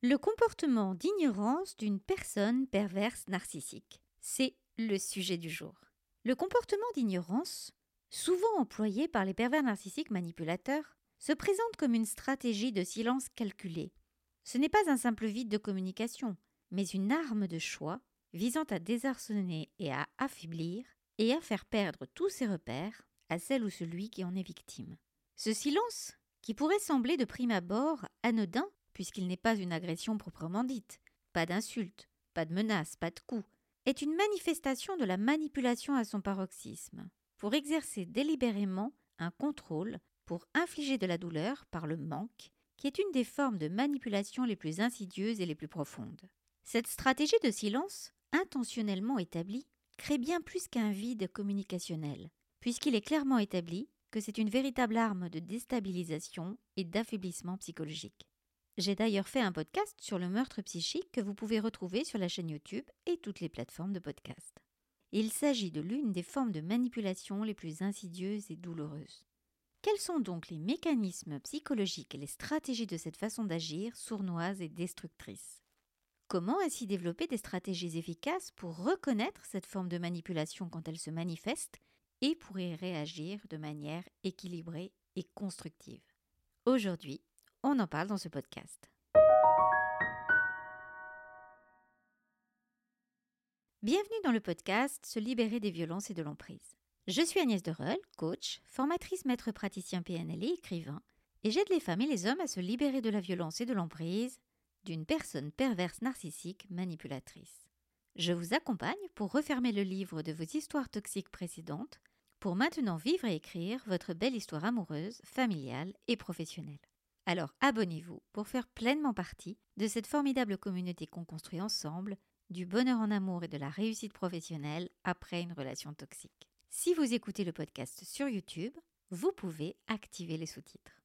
Le comportement d'ignorance d'une personne perverse narcissique. C'est le sujet du jour. Le comportement d'ignorance, souvent employé par les pervers narcissiques manipulateurs, se présente comme une stratégie de silence calculé. Ce n'est pas un simple vide de communication, mais une arme de choix visant à désarçonner et à affaiblir et à faire perdre tous ses repères à celle ou celui qui en est victime. Ce silence, qui pourrait sembler de prime abord anodin puisqu'il n'est pas une agression proprement dite, pas d'insulte, pas de menace, pas de coup, est une manifestation de la manipulation à son paroxysme, pour exercer délibérément un contrôle, pour infliger de la douleur par le manque, qui est une des formes de manipulation les plus insidieuses et les plus profondes. Cette stratégie de silence, intentionnellement établie, crée bien plus qu'un vide communicationnel, puisqu'il est clairement établi que c'est une véritable arme de déstabilisation et d'affaiblissement psychologique. J'ai d'ailleurs fait un podcast sur le meurtre psychique que vous pouvez retrouver sur la chaîne YouTube et toutes les plateformes de podcast. Il s'agit de l'une des formes de manipulation les plus insidieuses et douloureuses. Quels sont donc les mécanismes psychologiques et les stratégies de cette façon d'agir sournoise et destructrice? Comment ainsi développer des stratégies efficaces pour reconnaître cette forme de manipulation quand elle se manifeste et pour y réagir de manière équilibrée et constructive? Aujourd'hui, on en parle dans ce podcast. Bienvenue dans le podcast Se libérer des violences et de l'emprise. Je suis Agnès Dereul, coach, formatrice maître praticien PNL et écrivain, et j'aide les femmes et les hommes à se libérer de la violence et de l'emprise d'une personne perverse narcissique manipulatrice. Je vous accompagne pour refermer le livre de vos histoires toxiques précédentes, pour maintenant vivre et écrire votre belle histoire amoureuse, familiale et professionnelle. Alors abonnez-vous pour faire pleinement partie de cette formidable communauté qu'on construit ensemble, du bonheur en amour et de la réussite professionnelle après une relation toxique. Si vous écoutez le podcast sur YouTube, vous pouvez activer les sous-titres.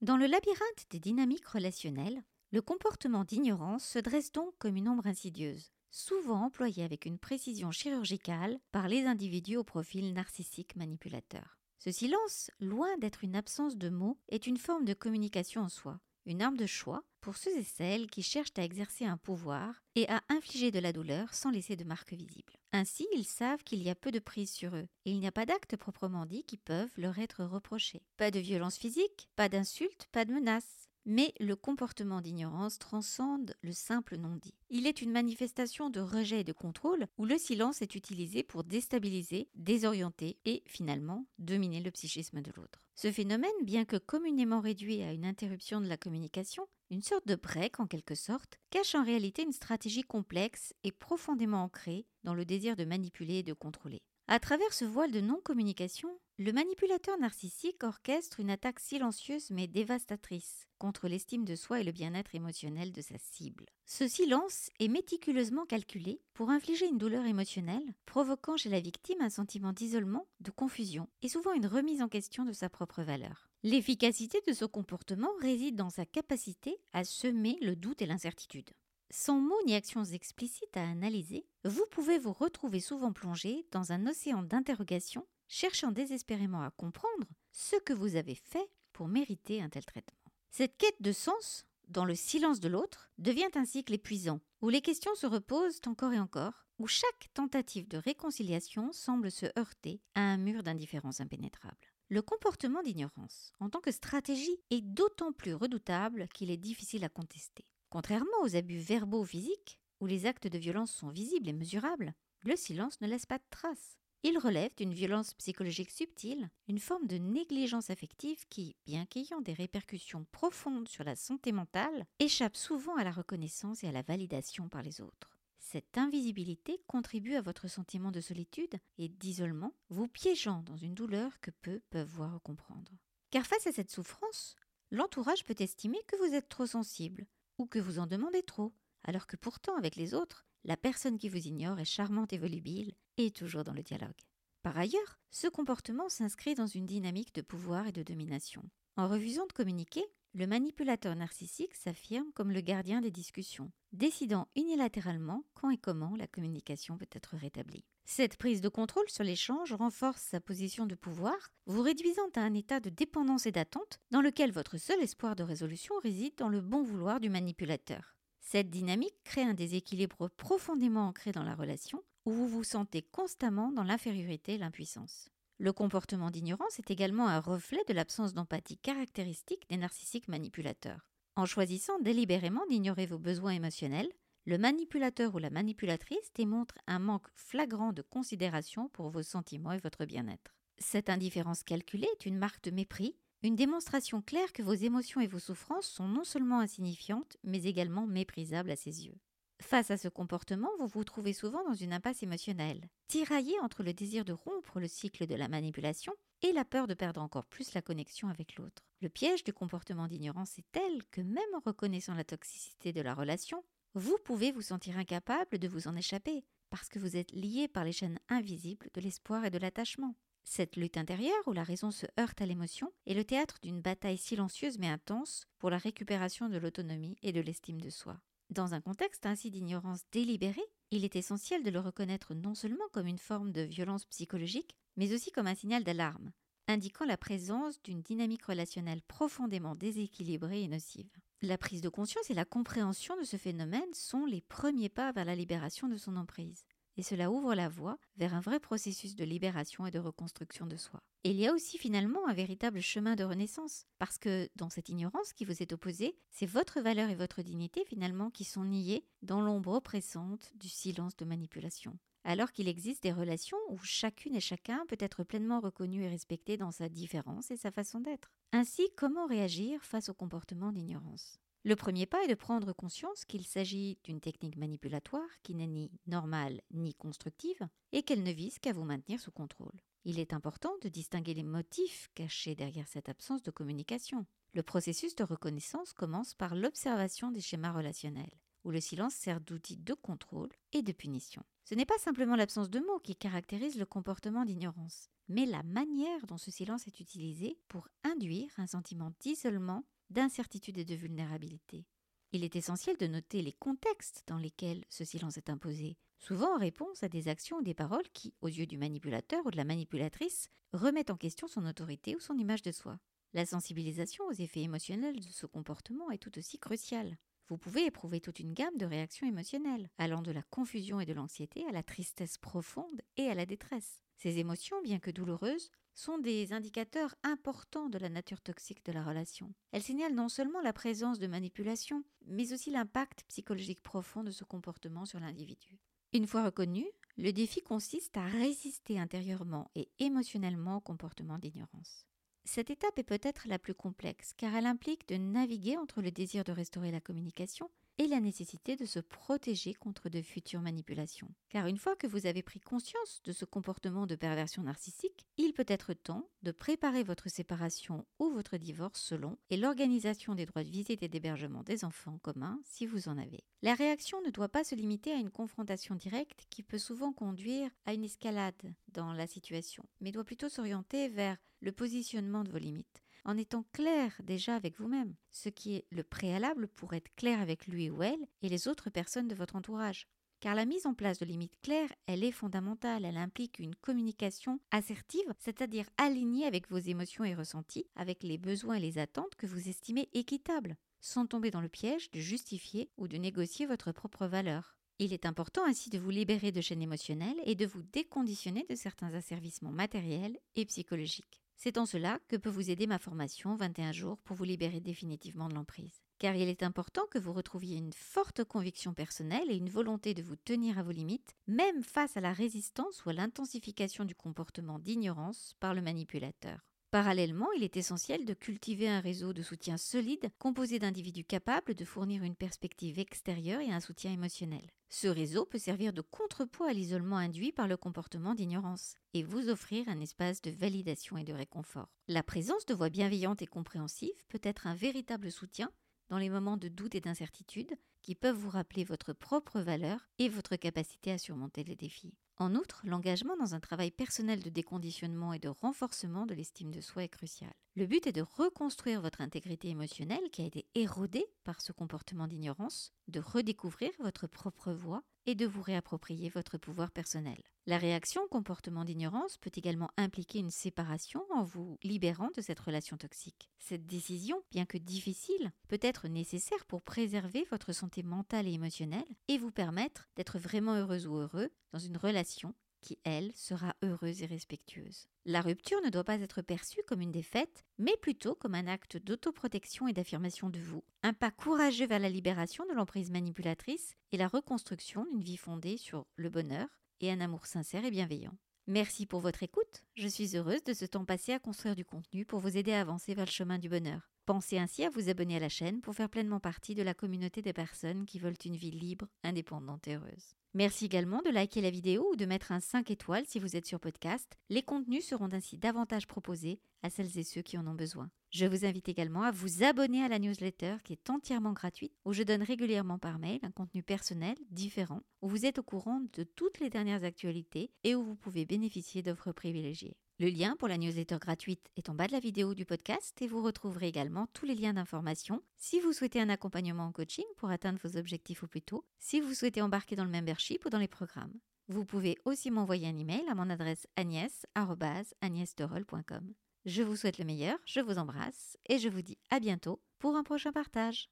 Dans le labyrinthe des dynamiques relationnelles, le comportement d'ignorance se dresse donc comme une ombre insidieuse, souvent employée avec une précision chirurgicale par les individus au profil narcissique manipulateur. Ce silence, loin d'être une absence de mots, est une forme de communication en soi, une arme de choix pour ceux et celles qui cherchent à exercer un pouvoir et à infliger de la douleur sans laisser de marque visible. Ainsi, ils savent qu'il y a peu de prise sur eux, et il n'y a pas d'actes proprement dit qui peuvent leur être reprochés. Pas de violence physique, pas d'insultes, pas de menaces. Mais le comportement d'ignorance transcende le simple non-dit. Il est une manifestation de rejet et de contrôle où le silence est utilisé pour déstabiliser, désorienter et finalement dominer le psychisme de l'autre. Ce phénomène, bien que communément réduit à une interruption de la communication, une sorte de break en quelque sorte, cache en réalité une stratégie complexe et profondément ancrée dans le désir de manipuler et de contrôler. À travers ce voile de non-communication, le manipulateur narcissique orchestre une attaque silencieuse mais dévastatrice contre l'estime de soi et le bien-être émotionnel de sa cible. Ce silence est méticuleusement calculé pour infliger une douleur émotionnelle, provoquant chez la victime un sentiment d'isolement, de confusion et souvent une remise en question de sa propre valeur. L'efficacité de ce comportement réside dans sa capacité à semer le doute et l'incertitude. Sans mots ni actions explicites à analyser, vous pouvez vous retrouver souvent plongé dans un océan d'interrogations cherchant désespérément à comprendre ce que vous avez fait pour mériter un tel traitement. Cette quête de sens, dans le silence de l'autre, devient un cycle épuisant, où les questions se reposent encore et encore, où chaque tentative de réconciliation semble se heurter à un mur d'indifférence impénétrable. Le comportement d'ignorance, en tant que stratégie, est d'autant plus redoutable qu'il est difficile à contester. Contrairement aux abus verbaux ou physiques, où les actes de violence sont visibles et mesurables, le silence ne laisse pas de traces. Il relève d'une violence psychologique subtile, une forme de négligence affective qui, bien qu'ayant des répercussions profondes sur la santé mentale, échappe souvent à la reconnaissance et à la validation par les autres. Cette invisibilité contribue à votre sentiment de solitude et d'isolement, vous piégeant dans une douleur que peu peuvent voir ou comprendre. Car face à cette souffrance, l'entourage peut estimer que vous êtes trop sensible que vous en demandez trop, alors que pourtant avec les autres, la personne qui vous ignore est charmante et volubile et toujours dans le dialogue. Par ailleurs, ce comportement s'inscrit dans une dynamique de pouvoir et de domination. En refusant de communiquer, Le manipulateur narcissique s'affirme comme le gardien des discussions, décidant unilatéralement quand et comment la communication peut être rétablie. Cette prise de contrôle sur l'échange renforce sa position de pouvoir, vous réduisant à un état de dépendance et d'attente dans lequel votre seul espoir de résolution réside dans le bon vouloir du manipulateur. Cette dynamique crée un déséquilibre profondément ancré dans la relation, où vous vous sentez constamment dans l'infériorité et l'impuissance. Le comportement d'ignorance est également un reflet de l'absence d'empathie caractéristique des narcissiques manipulateurs. En choisissant délibérément d'ignorer vos besoins émotionnels, le manipulateur ou la manipulatrice démontre un manque flagrant de considération pour vos sentiments et votre bien-être. Cette indifférence calculée est une marque de mépris, une démonstration claire que vos émotions et vos souffrances sont non seulement insignifiantes, mais également méprisables à ses yeux. Face à ce comportement, vous vous trouvez souvent dans une impasse émotionnelle, tiraillé entre le désir de rompre le cycle de la manipulation et la peur de perdre encore plus la connexion avec l'autre. Le piège du comportement d'ignorance est tel que même en reconnaissant la toxicité de la relation, vous pouvez vous sentir incapable de vous en échapper, parce que vous êtes lié par les chaînes invisibles de l'espoir et de l'attachement. Cette lutte intérieure où la raison se heurte à l'émotion est le théâtre d'une bataille silencieuse mais intense pour la récupération de l'autonomie et de l'estime de soi. Dans un contexte ainsi d'ignorance délibérée, il est essentiel de le reconnaître non seulement comme une forme de violence psychologique, mais aussi comme un signal d'alarme, indiquant la présence d'une dynamique relationnelle profondément déséquilibrée et nocive. La prise de conscience et la compréhension de ce phénomène sont les premiers pas vers la libération de son emprise. Et cela ouvre la voie vers un vrai processus de libération et de reconstruction de soi. Et il y a aussi finalement un véritable chemin de renaissance, parce que dans cette ignorance qui vous est opposée, c'est votre valeur et votre dignité finalement qui sont niées dans l'ombre oppressante du silence de manipulation alors qu'il existe des relations où chacune et chacun peut être pleinement reconnu et respecté dans sa différence et sa façon d'être. Ainsi, comment réagir face au comportement d'ignorance? Le premier pas est de prendre conscience qu'il s'agit d'une technique manipulatoire qui n'est ni normale ni constructive et qu'elle ne vise qu'à vous maintenir sous contrôle. Il est important de distinguer les motifs cachés derrière cette absence de communication. Le processus de reconnaissance commence par l'observation des schémas relationnels, où le silence sert d'outil de contrôle et de punition. Ce n'est pas simplement l'absence de mots qui caractérise le comportement d'ignorance, mais la manière dont ce silence est utilisé pour induire un sentiment d'isolement, d'incertitude et de vulnérabilité. Il est essentiel de noter les contextes dans lesquels ce silence est imposé, souvent en réponse à des actions ou des paroles qui, aux yeux du manipulateur ou de la manipulatrice, remettent en question son autorité ou son image de soi. La sensibilisation aux effets émotionnels de ce comportement est tout aussi cruciale. Vous pouvez éprouver toute une gamme de réactions émotionnelles, allant de la confusion et de l'anxiété à la tristesse profonde et à la détresse. Ces émotions, bien que douloureuses, sont des indicateurs importants de la nature toxique de la relation. Elles signalent non seulement la présence de manipulation, mais aussi l'impact psychologique profond de ce comportement sur l'individu. Une fois reconnu, le défi consiste à résister intérieurement et émotionnellement au comportement d'ignorance. Cette étape est peut-être la plus complexe car elle implique de naviguer entre le désir de restaurer la communication et la nécessité de se protéger contre de futures manipulations. Car une fois que vous avez pris conscience de ce comportement de perversion narcissique, il peut être temps de préparer votre séparation ou votre divorce selon et l'organisation des droits de visite et d'hébergement des enfants communs si vous en avez. La réaction ne doit pas se limiter à une confrontation directe qui peut souvent conduire à une escalade dans la situation, mais doit plutôt s'orienter vers le positionnement de vos limites en étant clair déjà avec vous-même, ce qui est le préalable pour être clair avec lui ou elle et les autres personnes de votre entourage. Car la mise en place de limites claires, elle est fondamentale, elle implique une communication assertive, c'est-à-dire alignée avec vos émotions et ressentis, avec les besoins et les attentes que vous estimez équitables, sans tomber dans le piège de justifier ou de négocier votre propre valeur. Il est important ainsi de vous libérer de chaînes émotionnelles et de vous déconditionner de certains asservissements matériels et psychologiques. C'est en cela que peut vous aider ma formation 21 jours pour vous libérer définitivement de l'emprise. Car il est important que vous retrouviez une forte conviction personnelle et une volonté de vous tenir à vos limites, même face à la résistance ou à l'intensification du comportement d'ignorance par le manipulateur. Parallèlement, il est essentiel de cultiver un réseau de soutien solide composé d'individus capables de fournir une perspective extérieure et un soutien émotionnel. Ce réseau peut servir de contrepoids à l'isolement induit par le comportement d'ignorance et vous offrir un espace de validation et de réconfort. La présence de voix bienveillantes et compréhensives peut être un véritable soutien dans les moments de doute et d'incertitude qui peuvent vous rappeler votre propre valeur et votre capacité à surmonter les défis. En outre, l'engagement dans un travail personnel de déconditionnement et de renforcement de l'estime de soi est crucial. Le but est de reconstruire votre intégrité émotionnelle qui a été érodée par ce comportement d'ignorance, de redécouvrir votre propre voix et de vous réapproprier votre pouvoir personnel. La réaction au comportement d'ignorance peut également impliquer une séparation en vous libérant de cette relation toxique. Cette décision, bien que difficile, peut être nécessaire pour préserver votre santé mentale et émotionnelle et vous permettre d'être vraiment heureuse ou heureux dans une relation qui, elle, sera heureuse et respectueuse. La rupture ne doit pas être perçue comme une défaite, mais plutôt comme un acte d'autoprotection et d'affirmation de vous, un pas courageux vers la libération de l'emprise manipulatrice et la reconstruction d'une vie fondée sur le bonheur et un amour sincère et bienveillant. Merci pour votre écoute. Je suis heureuse de ce temps passé à construire du contenu pour vous aider à avancer vers le chemin du bonheur. Pensez ainsi à vous abonner à la chaîne pour faire pleinement partie de la communauté des personnes qui veulent une vie libre, indépendante et heureuse. Merci également de liker la vidéo ou de mettre un 5 étoiles si vous êtes sur podcast. Les contenus seront ainsi davantage proposés à celles et ceux qui en ont besoin. Je vous invite également à vous abonner à la newsletter qui est entièrement gratuite, où je donne régulièrement par mail un contenu personnel différent, où vous êtes au courant de toutes les dernières actualités et où vous pouvez bénéficier d'offres privilégiées. Le lien pour la newsletter gratuite est en bas de la vidéo du podcast et vous retrouverez également tous les liens d'information si vous souhaitez un accompagnement en coaching pour atteindre vos objectifs au plus tôt, si vous souhaitez embarquer dans le membership ou dans les programmes. Vous pouvez aussi m'envoyer un email à mon adresse agnès.agnès.com. Je vous souhaite le meilleur, je vous embrasse et je vous dis à bientôt pour un prochain partage.